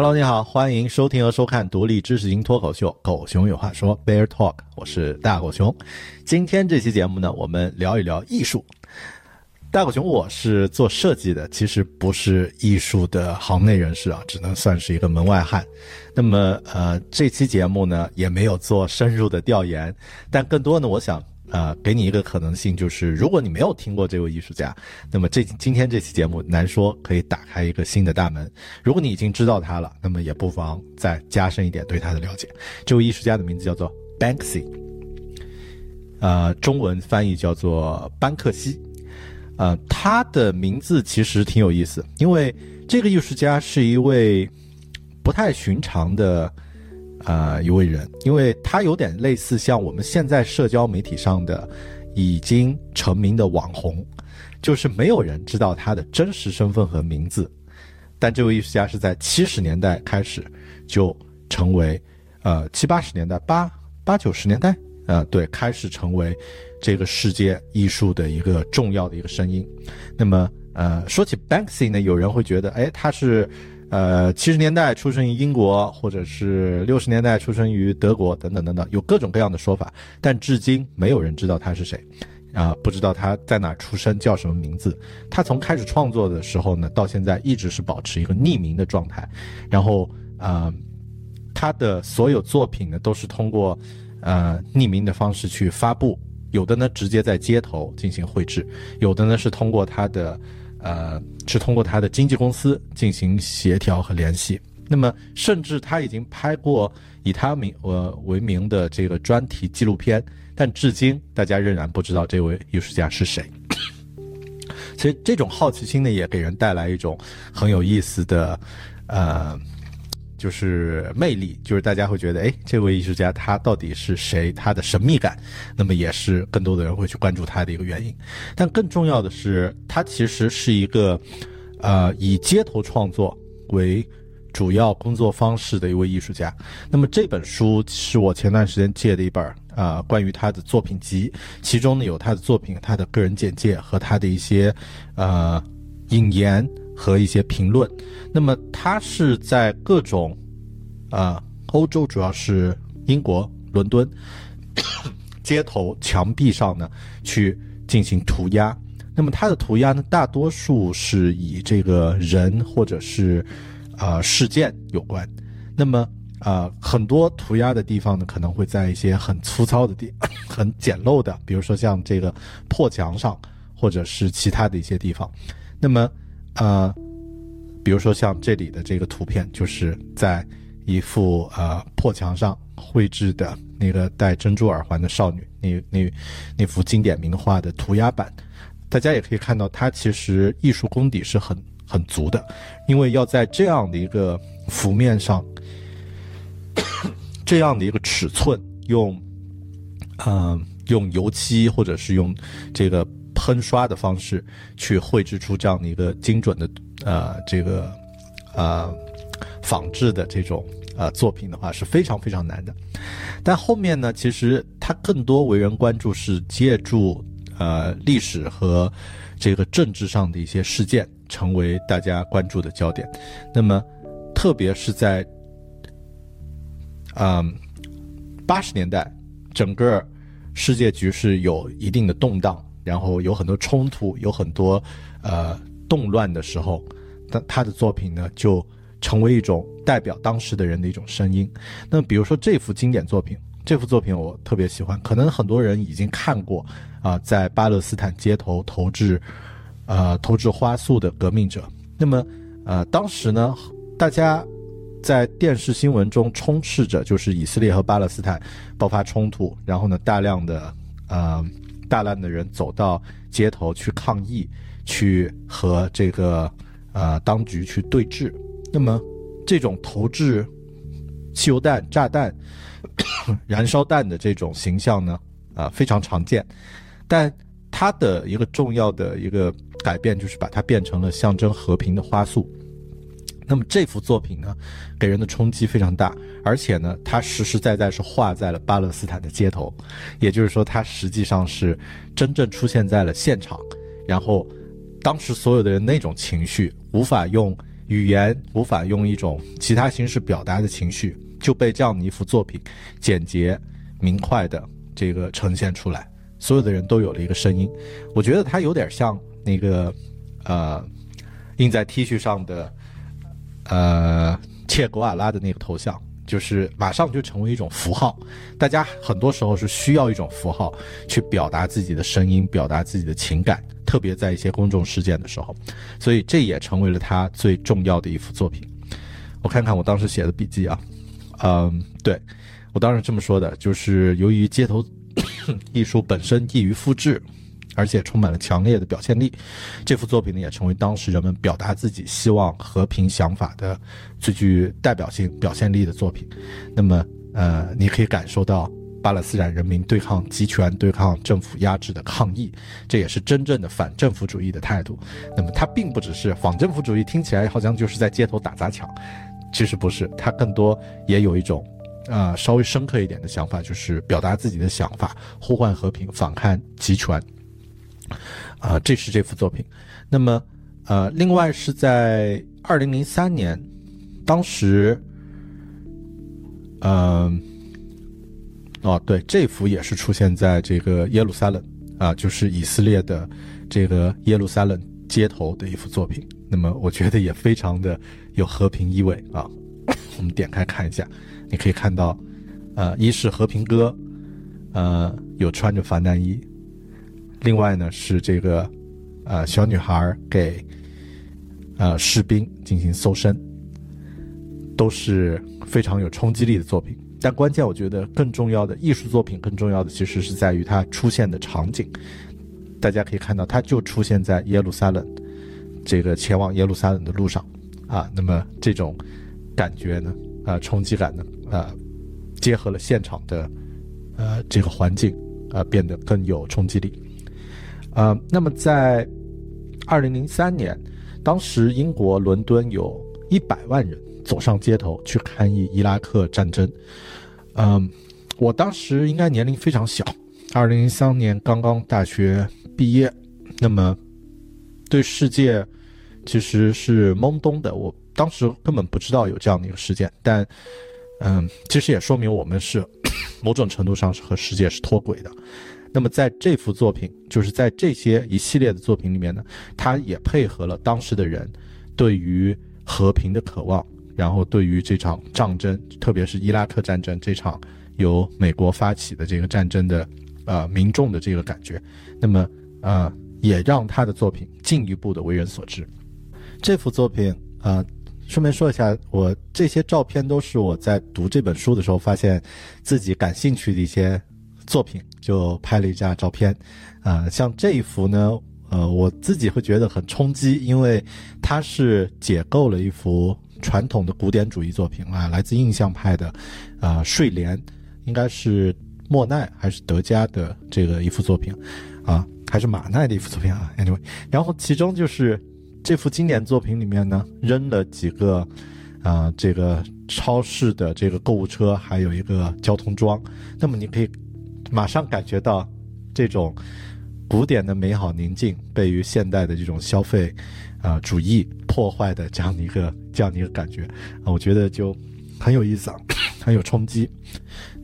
Hello，你好，欢迎收听和收看独立知识型脱口秀《狗熊有话说》Bear Talk，我是大狗熊。今天这期节目呢，我们聊一聊艺术。大狗熊，我是做设计的，其实不是艺术的行内人士啊，只能算是一个门外汉。那么，呃，这期节目呢，也没有做深入的调研，但更多呢，我想。呃，给你一个可能性，就是如果你没有听过这位艺术家，那么这今天这期节目难说可以打开一个新的大门。如果你已经知道他了，那么也不妨再加深一点对他的了解。这位艺术家的名字叫做 Banksy，呃，中文翻译叫做班克西。呃，他的名字其实挺有意思，因为这个艺术家是一位不太寻常的。啊，一位人，因为他有点类似像我们现在社交媒体上的已经成名的网红，就是没有人知道他的真实身份和名字。但这位艺术家是在七十年代开始就成为，呃，七八十年代八八九十年代，呃，对，开始成为这个世界艺术的一个重要的一个声音。那么，呃，说起 Banksy 呢，有人会觉得，哎，他是。呃，七十年代出生于英国，或者是六十年代出生于德国，等等等等，有各种各样的说法，但至今没有人知道他是谁，啊，不知道他在哪出生，叫什么名字。他从开始创作的时候呢，到现在一直是保持一个匿名的状态。然后，呃，他的所有作品呢，都是通过呃匿名的方式去发布，有的呢直接在街头进行绘制，有的呢是通过他的。呃，是通过他的经纪公司进行协调和联系。那么，甚至他已经拍过以他名呃为名的这个专题纪录片，但至今大家仍然不知道这位艺术家是谁。所以，这种好奇心呢，也给人带来一种很有意思的呃。就是魅力，就是大家会觉得，哎，这位艺术家他到底是谁？他的神秘感，那么也是更多的人会去关注他的一个原因。但更重要的是，他其实是一个，呃，以街头创作为主要工作方式的一位艺术家。那么这本书是我前段时间借的一本啊，关于他的作品集，其中呢有他的作品、他的个人简介和他的一些呃引言。和一些评论，那么他是在各种，呃，欧洲主要是英国伦敦 街头墙壁上呢去进行涂鸦。那么他的涂鸦呢，大多数是以这个人或者是啊事件有关。那么啊很多涂鸦的地方呢，可能会在一些很粗糙的地、很简陋的，比如说像这个破墙上，或者是其他的一些地方。那么呃，比如说像这里的这个图片，就是在一幅呃破墙上绘制的那个戴珍珠耳环的少女，那那那幅经典名画的涂鸦版，大家也可以看到，它其实艺术功底是很很足的，因为要在这样的一个幅面上，这样的一个尺寸，用，嗯，用油漆或者是用这个。喷刷的方式去绘制出这样的一个精准的呃这个呃仿制的这种呃作品的话是非常非常难的，但后面呢，其实它更多为人关注是借助呃历史和这个政治上的一些事件成为大家关注的焦点，那么特别是在嗯八十年代，整个世界局势有一定的动荡。然后有很多冲突，有很多，呃，动乱的时候，他他的作品呢就成为一种代表当时的人的一种声音。那比如说这幅经典作品，这幅作品我特别喜欢，可能很多人已经看过啊，在巴勒斯坦街头投掷，呃，投掷花束的革命者。那么，呃，当时呢，大家在电视新闻中充斥着就是以色列和巴勒斯坦爆发冲突，然后呢，大量的，呃。大量的人走到街头去抗议，去和这个呃当局去对峙。那么，这种投掷汽油弹、炸弹、燃烧弹的这种形象呢，啊非常常见。但它的一个重要的一个改变就是把它变成了象征和平的花束。那么这幅作品呢，给人的冲击非常大，而且呢，它实实在在是画在了巴勒斯坦的街头，也就是说，它实际上是真正出现在了现场。然后，当时所有的人那种情绪，无法用语言，无法用一种其他形式表达的情绪，就被这样的一幅作品简洁明快的这个呈现出来。所有的人都有了一个声音。我觉得它有点像那个，呃，印在 T 恤上的。呃，切格瓦拉的那个头像，就是马上就成为一种符号。大家很多时候是需要一种符号去表达自己的声音，表达自己的情感，特别在一些公众事件的时候。所以这也成为了他最重要的一幅作品。我看看我当时写的笔记啊，嗯，对我当时这么说的，就是由于街头 艺术本身易于复制。而且充满了强烈的表现力，这幅作品呢也成为当时人们表达自己希望和平想法的最具代表性表现力的作品。那么，呃，你可以感受到巴勒斯坦人民对抗集权、对抗政府压制的抗议，这也是真正的反政府主义的态度。那么，它并不只是反政府主义，听起来好像就是在街头打砸抢，其实不是，它更多也有一种，呃，稍微深刻一点的想法，就是表达自己的想法，呼唤和平，反抗集权。啊，这是这幅作品。那么，呃，另外是在二零零三年，当时，嗯，哦，对，这幅也是出现在这个耶路撒冷啊，就是以色列的这个耶路撒冷街头的一幅作品。那么，我觉得也非常的有和平意味啊。我们点开看一下，你可以看到，呃，一是和平鸽，呃，有穿着防弹衣。另外呢是这个，呃，小女孩给，呃，士兵进行搜身，都是非常有冲击力的作品。但关键我觉得更重要的艺术作品，更重要的其实是在于它出现的场景。大家可以看到，它就出现在耶路撒冷，这个前往耶路撒冷的路上，啊，那么这种感觉呢，啊，冲击感呢，啊，结合了现场的，呃，这个环境，啊，变得更有冲击力。呃，那么在二零零三年，当时英国伦敦有一百万人走上街头去抗议伊拉克战争。嗯，我当时应该年龄非常小，二零零三年刚刚大学毕业，那么对世界其实是懵懂的。我当时根本不知道有这样的一个事件，但嗯，其实也说明我们是 某种程度上是和世界是脱轨的。那么在这幅作品，就是在这些一系列的作品里面呢，他也配合了当时的人对于和平的渴望，然后对于这场战争，特别是伊拉克战争这场由美国发起的这个战争的，呃，民众的这个感觉，那么呃，也让他的作品进一步的为人所知。这幅作品啊，顺便说一下，我这些照片都是我在读这本书的时候发现自己感兴趣的一些。作品就拍了一张照片，啊，像这一幅呢，呃，我自己会觉得很冲击，因为它是解构了一幅传统的古典主义作品啊，来自印象派的，啊，睡莲，应该是莫奈还是德加的这个一幅作品，啊，还是马奈的一幅作品啊，anyway，然后其中就是这幅经典作品里面呢，扔了几个，啊，这个超市的这个购物车，还有一个交通桩，那么你可以。马上感觉到，这种古典的美好宁静被于现代的这种消费，啊主义破坏的这样的一个这样的一个感觉啊，我觉得就很有意思，啊，很有冲击。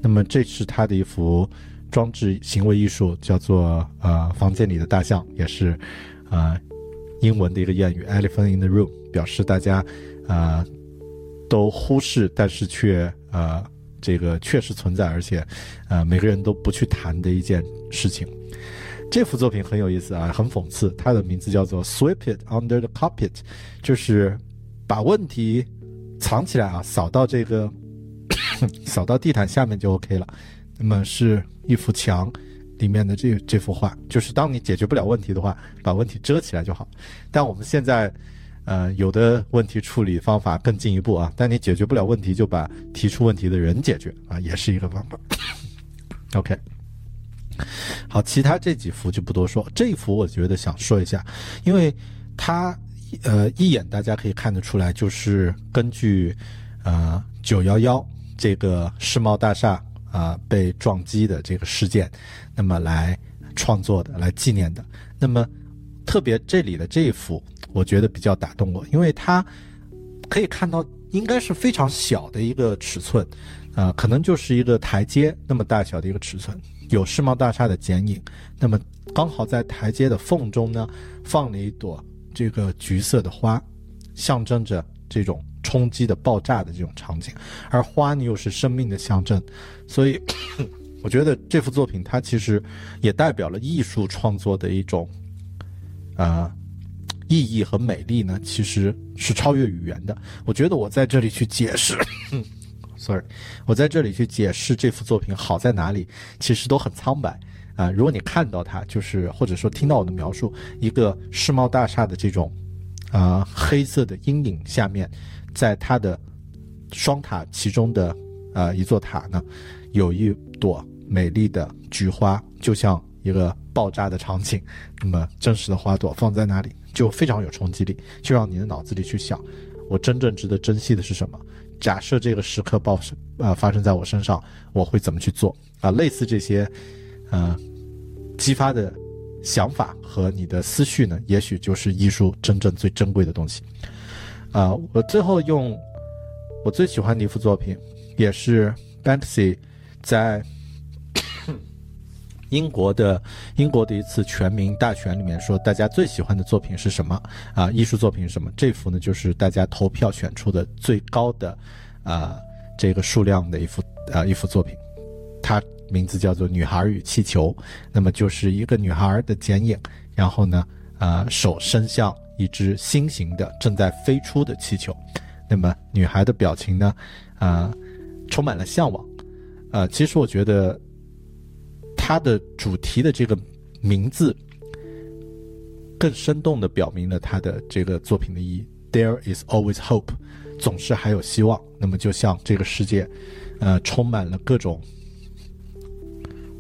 那么这是他的一幅装置行为艺术，叫做呃房间里的大象，也是啊英文的一个谚语 “elephant in the room”，表示大家啊都忽视，但是却啊。这个确实存在，而且，呃，每个人都不去谈的一件事情。这幅作品很有意思啊，很讽刺。它的名字叫做 “Sweep it under the carpet”，就是把问题藏起来啊，扫到这个 扫到地毯下面就 OK 了。那么是一幅墙里面的这这幅画，就是当你解决不了问题的话，把问题遮起来就好。但我们现在。呃，有的问题处理方法更进一步啊，但你解决不了问题，就把提出问题的人解决啊，也是一个方法。OK，好，其他这几幅就不多说，这一幅我觉得想说一下，因为它呃一眼大家可以看得出来，就是根据呃九幺幺这个世贸大厦啊被撞击的这个事件，那么来创作的，来纪念的。那么特别这里的这一幅，我觉得比较打动我，因为它可以看到应该是非常小的一个尺寸，啊，可能就是一个台阶那么大小的一个尺寸。有世贸大厦的剪影，那么刚好在台阶的缝中呢，放了一朵这个橘色的花，象征着这种冲击的爆炸的这种场景，而花呢又是生命的象征，所以 我觉得这幅作品它其实也代表了艺术创作的一种，呃，意义和美丽呢，其实是超越语言的。我觉得我在这里去解释。Sorry，我在这里去解释这幅作品好在哪里，其实都很苍白啊。如果你看到它，就是或者说听到我的描述，一个世贸大厦的这种啊黑色的阴影下面，在它的双塔其中的呃一座塔呢，有一朵美丽的菊花，就像一个爆炸的场景。那么真实的花朵放在那里，就非常有冲击力，就让你的脑子里去想，我真正值得珍惜的是什么。假设这个时刻爆生，呃，发生在我身上，我会怎么去做？啊，类似这些，呃，激发的想法和你的思绪呢，也许就是艺术真正最珍贵的东西。啊，我最后用我最喜欢的一幅作品，也是 Banksy 在英国的英国的一次全民大选里面说，大家最喜欢的作品是什么？啊，艺术作品是什么？这幅呢，就是大家投票选出的最高的。啊，这个数量的一幅啊一幅作品，它名字叫做《女孩与气球》，那么就是一个女孩的剪影，然后呢，啊手伸向一只心形的正在飞出的气球，那么女孩的表情呢，啊充满了向往，啊其实我觉得它的主题的这个名字更生动的表明了它的这个作品的意义。There is always hope。总是还有希望。那么，就像这个世界，呃，充满了各种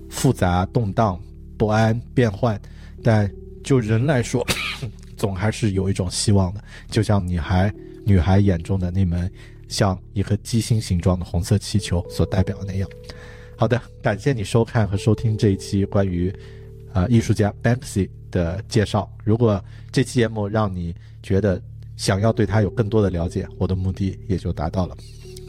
复杂、动荡、不安、变幻，但就人来说，总还是有一种希望的。就像女孩女孩眼中的那门像一颗鸡心形状的红色气球所代表的那样。好的，感谢你收看和收听这一期关于啊艺术家 Banksy 的介绍。如果这期节目让你觉得，想要对他有更多的了解，我的目的也就达到了。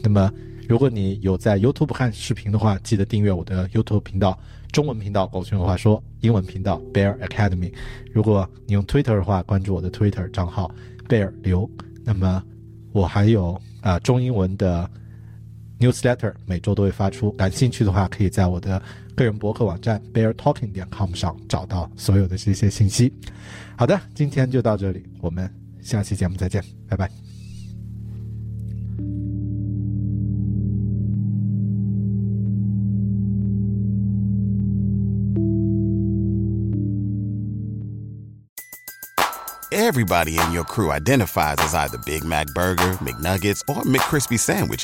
那么，如果你有在 YouTube 看视频的话，记得订阅我的 YouTube 频道，中文频道“狗熊有话说”，英文频道 “Bear Academy”。如果你用 Twitter 的话，关注我的 Twitter 账号 “Bear 刘”。那么，我还有啊中英文的 Newsletter，每周都会发出。感兴趣的话，可以在我的个人博客网站 BearTalking 点 com 上找到所有的这些信息。好的，今天就到这里，我们。下期节目再见，拜拜。Everybody in your crew identifies as either Big Mac Burger, McNuggets, or McCrispy Sandwich,